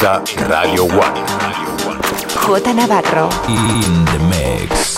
Radio One. J Navarro. In the mix.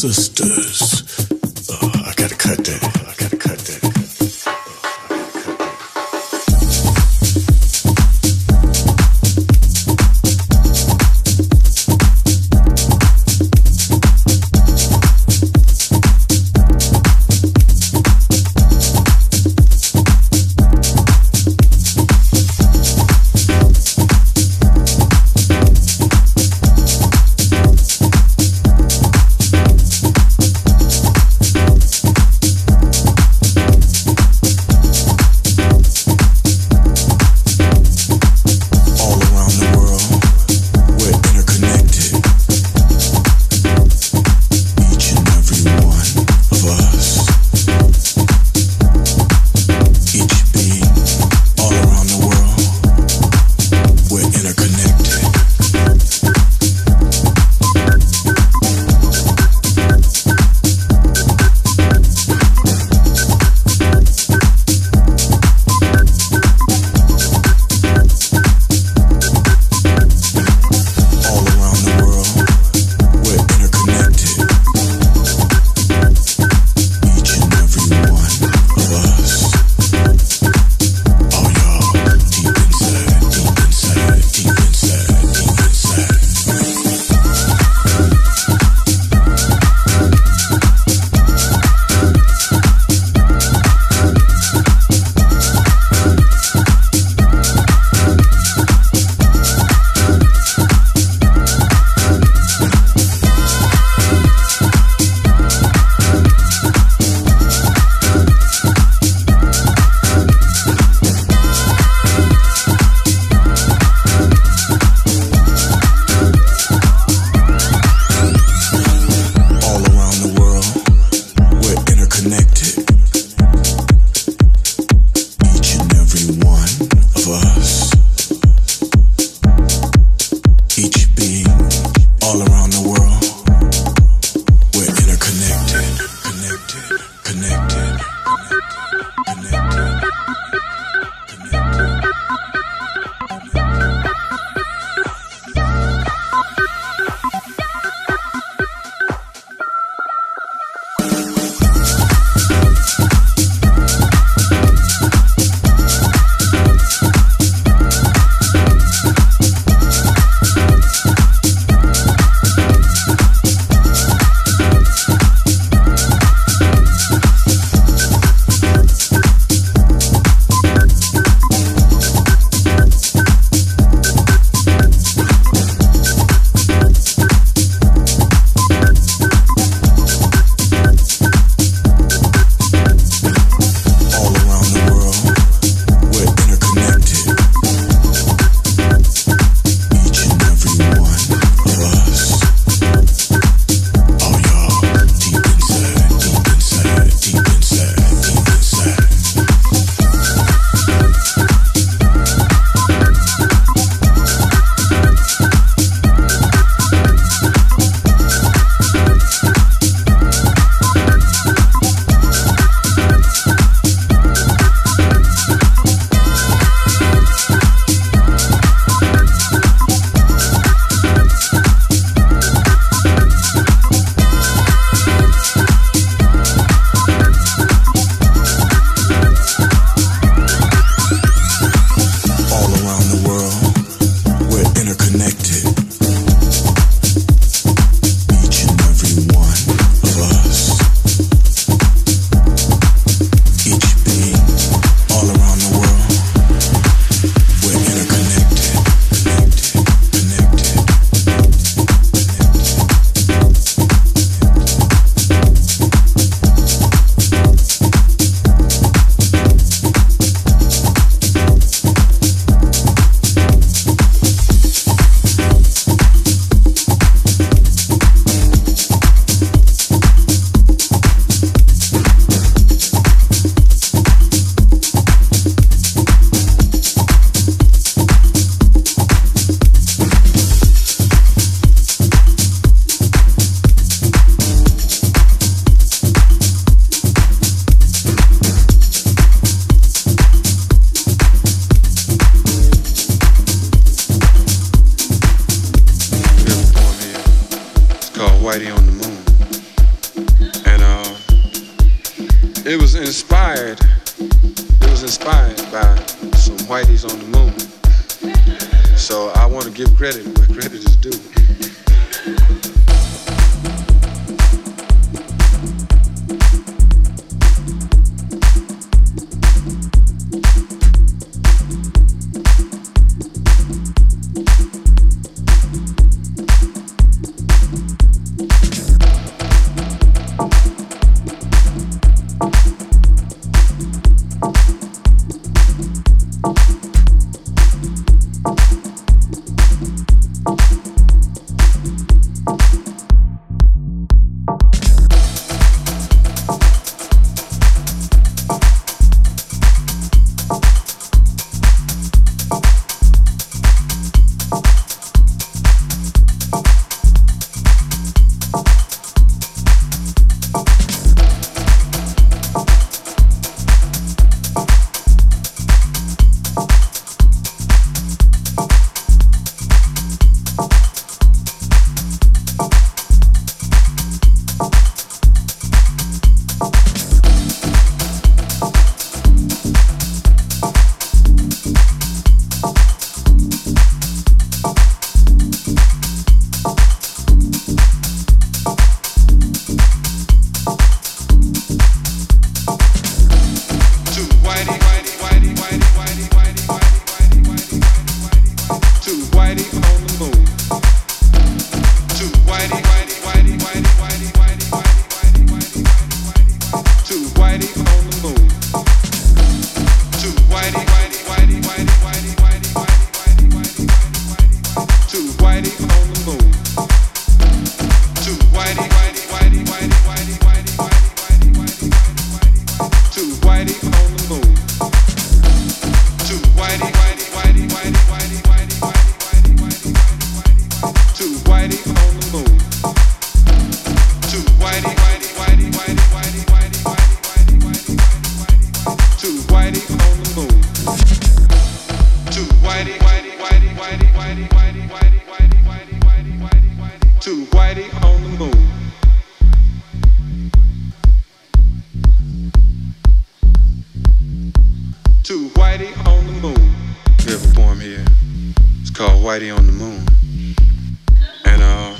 Sisters. Uh, I gotta cut that. to Whitey on the Moon. We have a poem here. It's called Whitey on the Moon. And uh,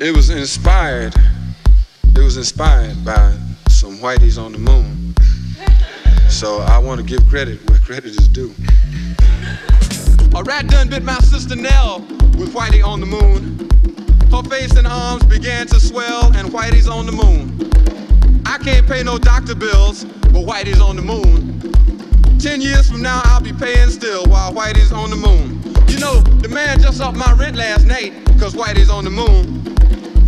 it was inspired. It was inspired by some Whiteys on the Moon. So I want to give credit where credit is due. A rat done bit my sister Nell with Whitey on the Moon. Her face and arms began to swell, and Whitey's on the moon. I can't pay no doctor bills, but Whitey's on the moon. Ten years from now, I'll be paying still while Whitey's on the moon. You know, the man just upped my rent last night, cause Whitey's on the moon.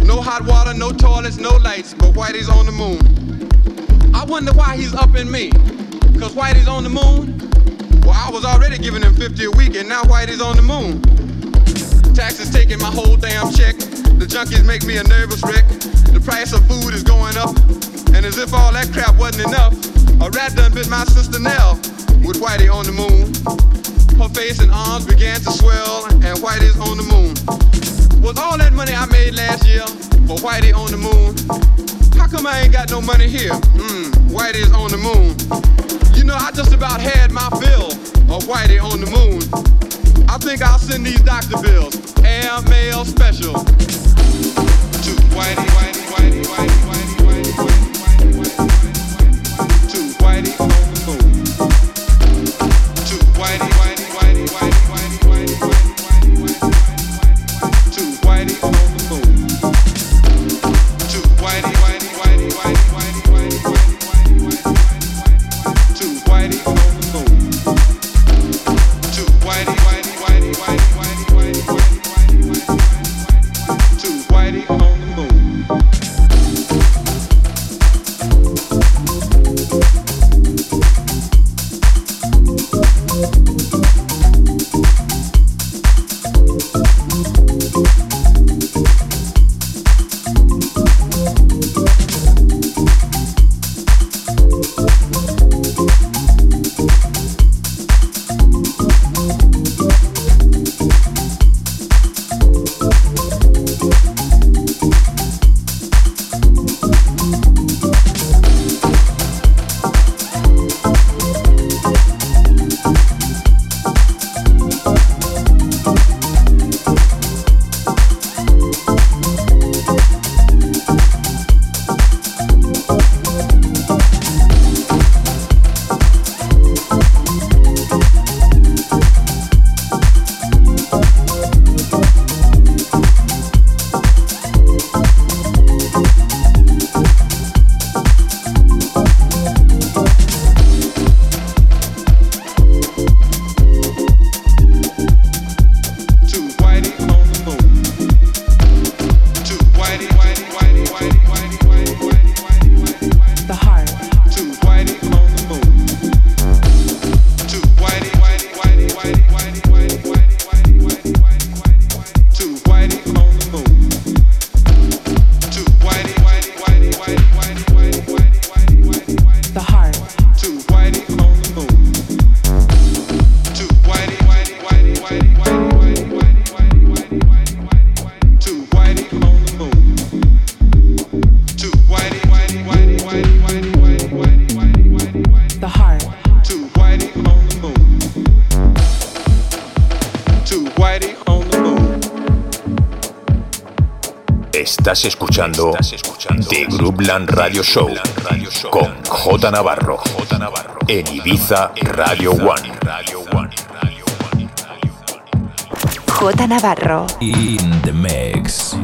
No hot water, no toilets, no lights, but Whitey's on the moon. I wonder why he's upping me. Cause Whitey's on the moon. Well, I was already giving him 50 a week, and now Whitey's on the moon. Taxes taking my whole damn check. The junkies make me a nervous wreck. The price of food is going up. And as if all that crap wasn't enough, a rat done bit my sister Nell with Whitey on the moon. Her face and arms began to swell, and Whitey's on the moon. Was all that money I made last year for Whitey on the moon? How come I ain't got no money here? Mmm, Whitey's on the moon. You know, I just about had my fill of Whitey on the moon. I think I'll send these doctor bills, air mail special, to Whitey, Whitey, Whitey, Whitey, Whitey, Whitey, Whitey, Whitey, Estás escuchando The Groupland Radio Show con J Navarro en Ibiza Radio One. J Navarro. In the mix.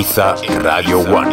Ibiza Radio One.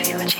Archaeology.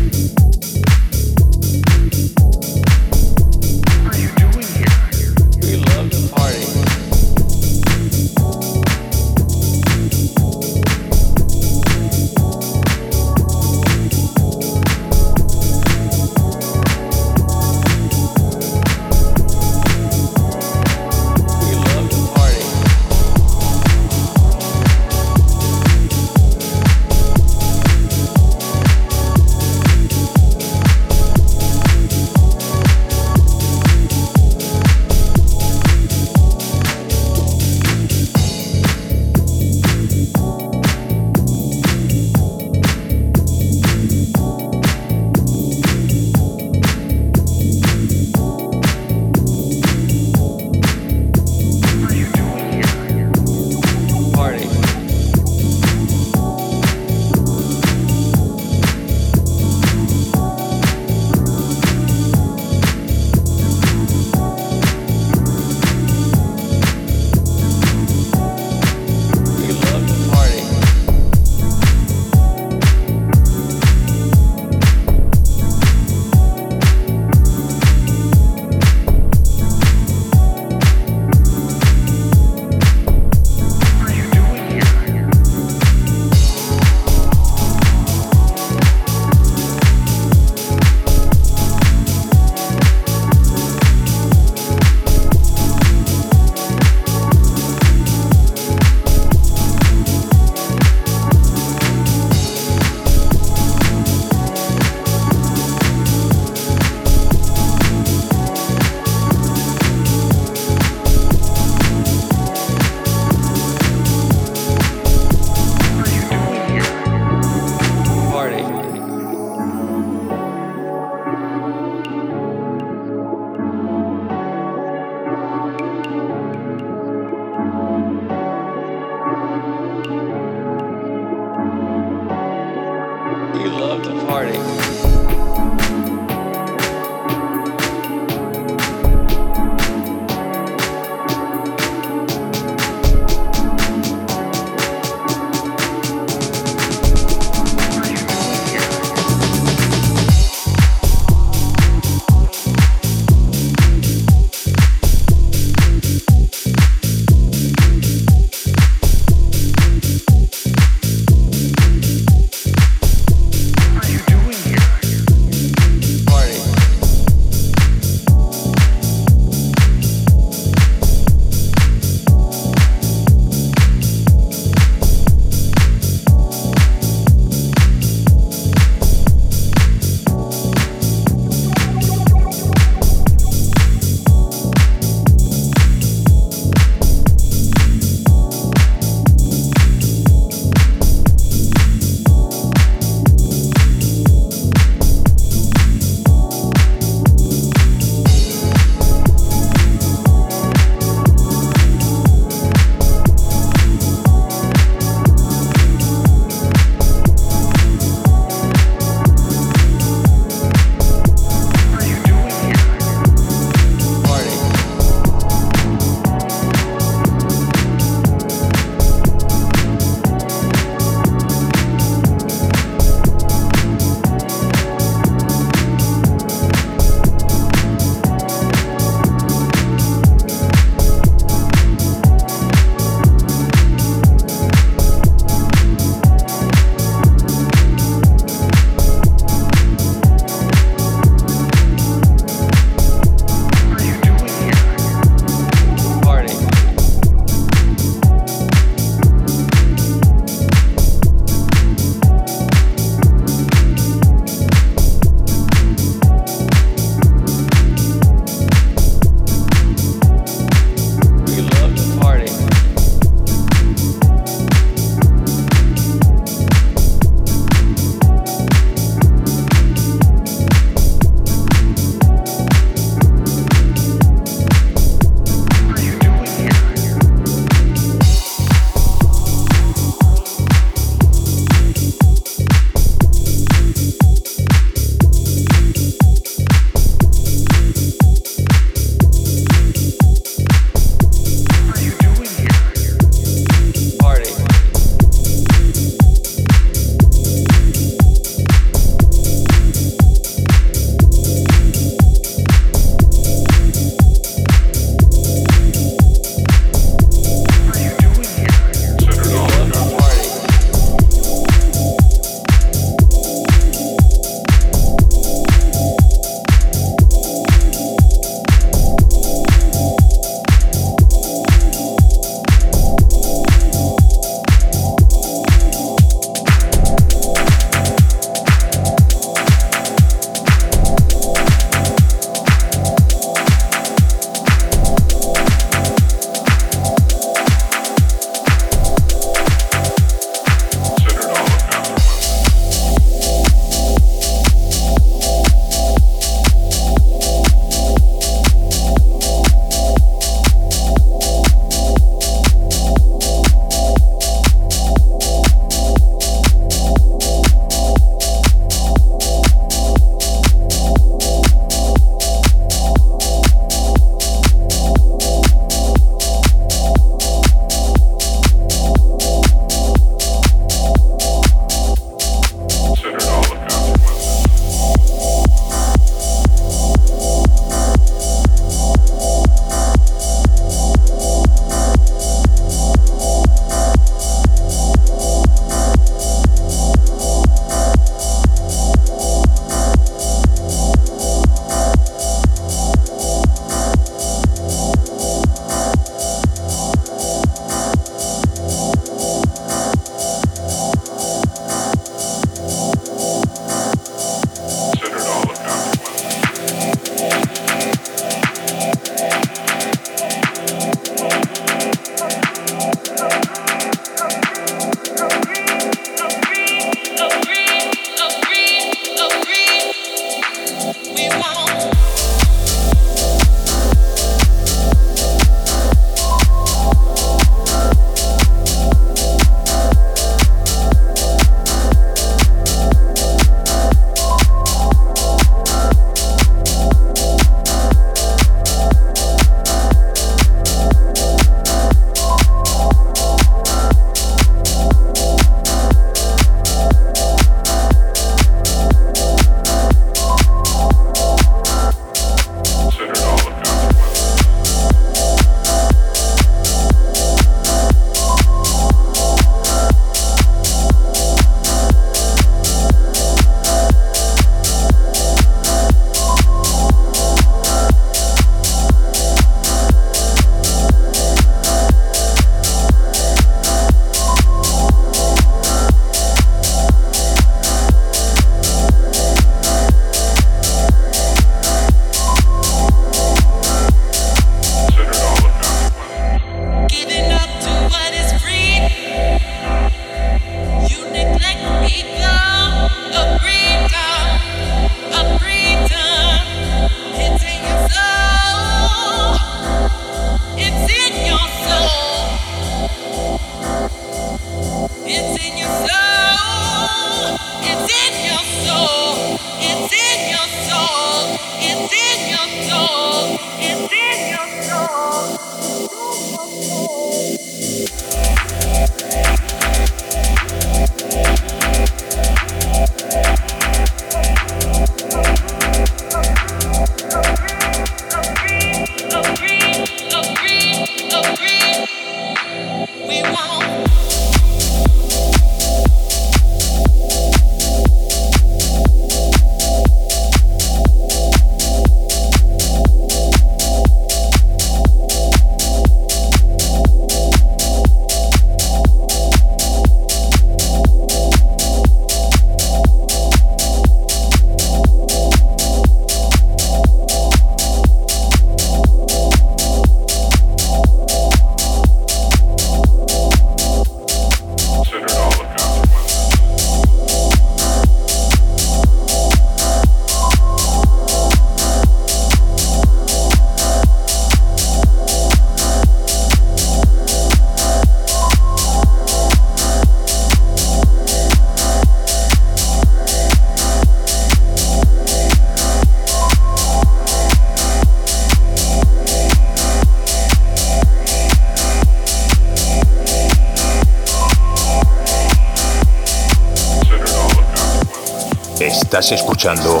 Estás escuchando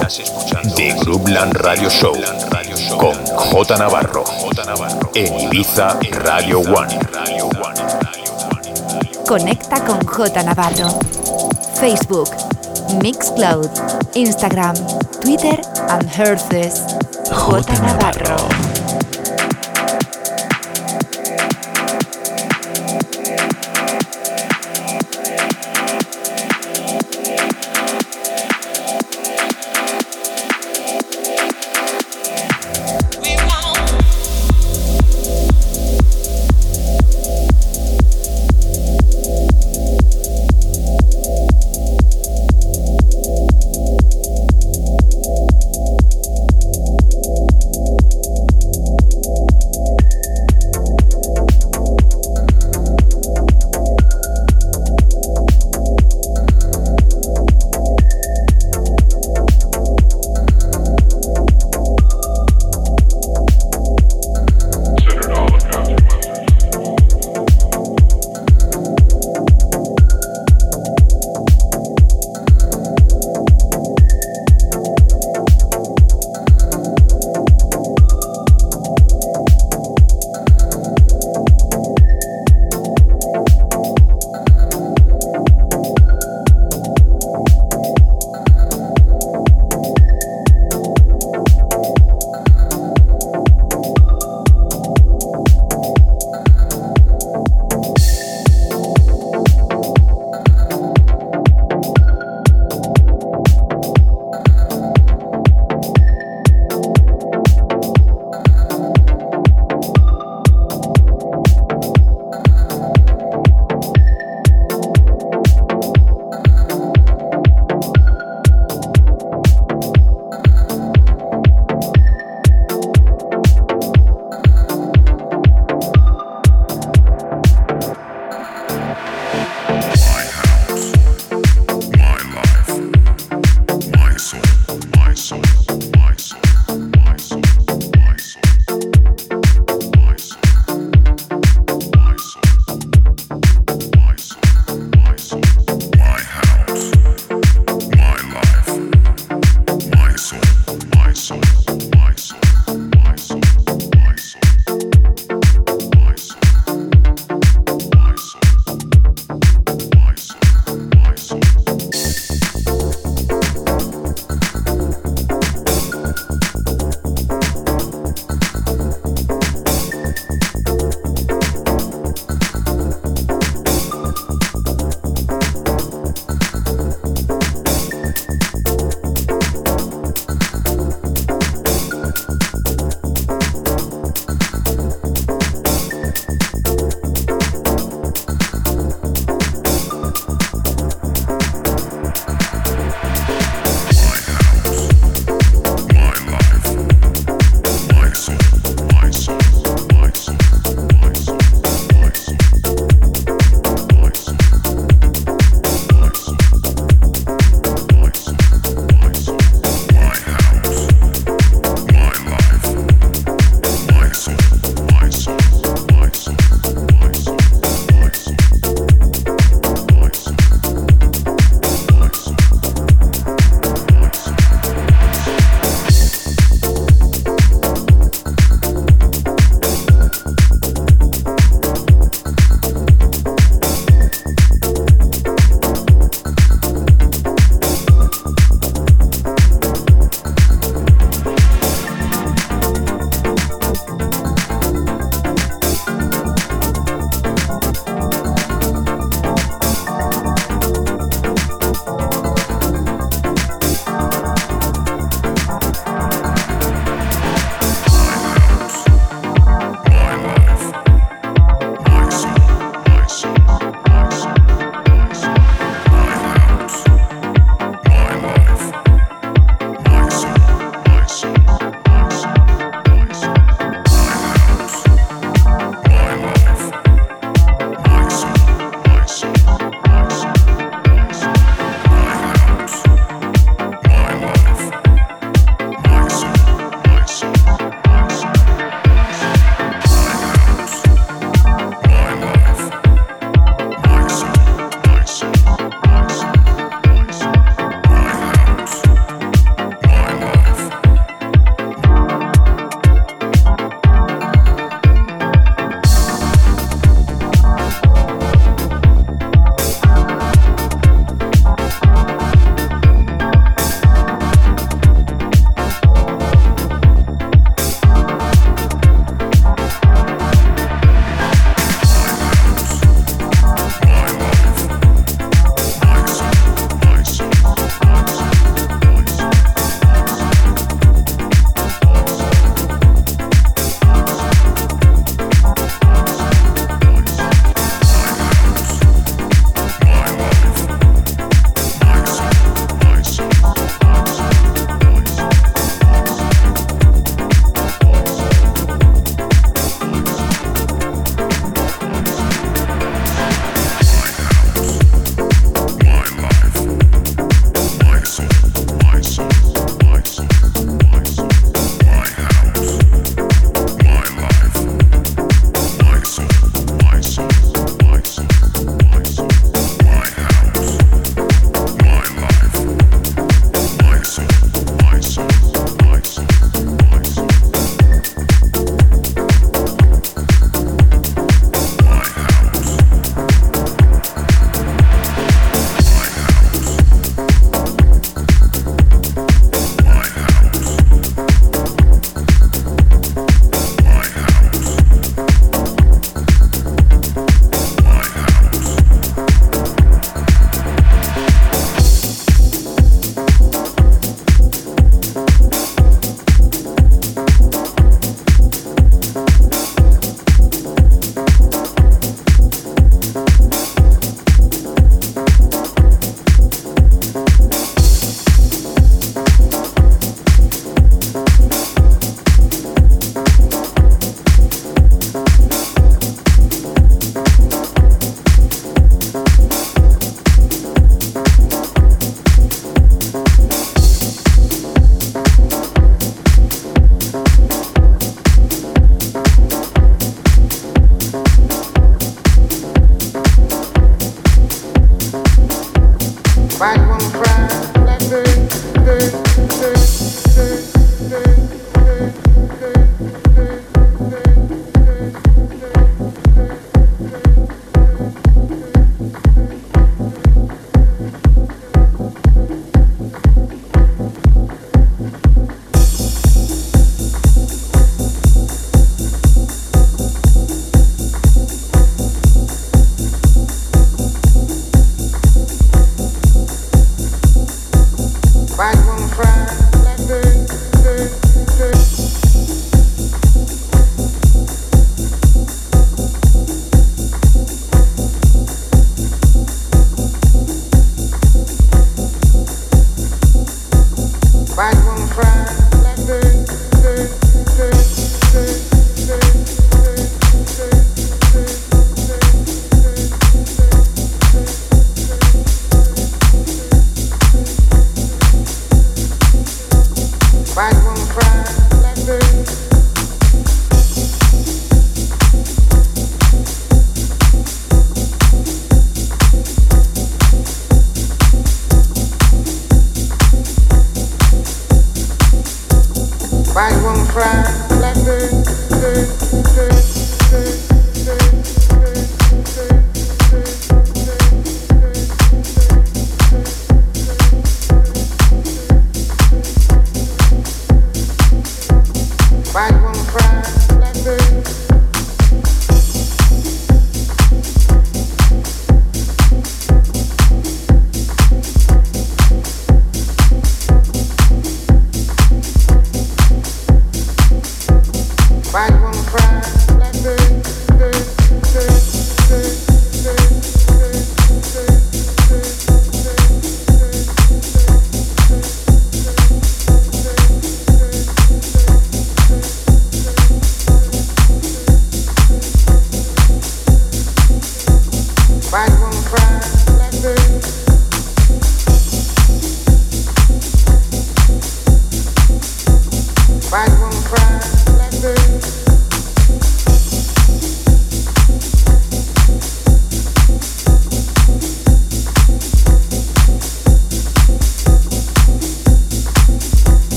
The Groupland Radio Show con J Navarro en Ibiza Radio One. Conecta con J Navarro. Facebook, Mixcloud, Instagram, Twitter and Herces. J Navarro.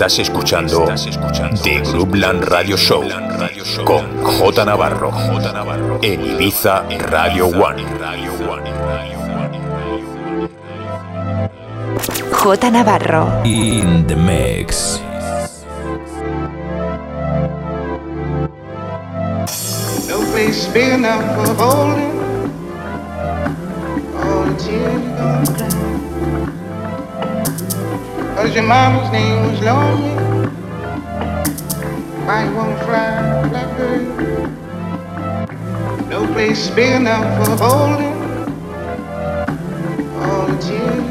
Estás escuchando The Groupland Radio Show con J Navarro en Ibiza Radio One. J Navarro in the mix. No place big enough for holding all the tears you're gonna cry. Cause your mama's name It's big enough for holding all the tears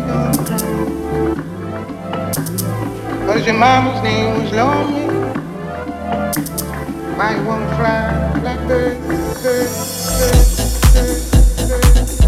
children. Cause your mama's name was lonely. Why you won't fly like bird, bird, bird, bird, bird.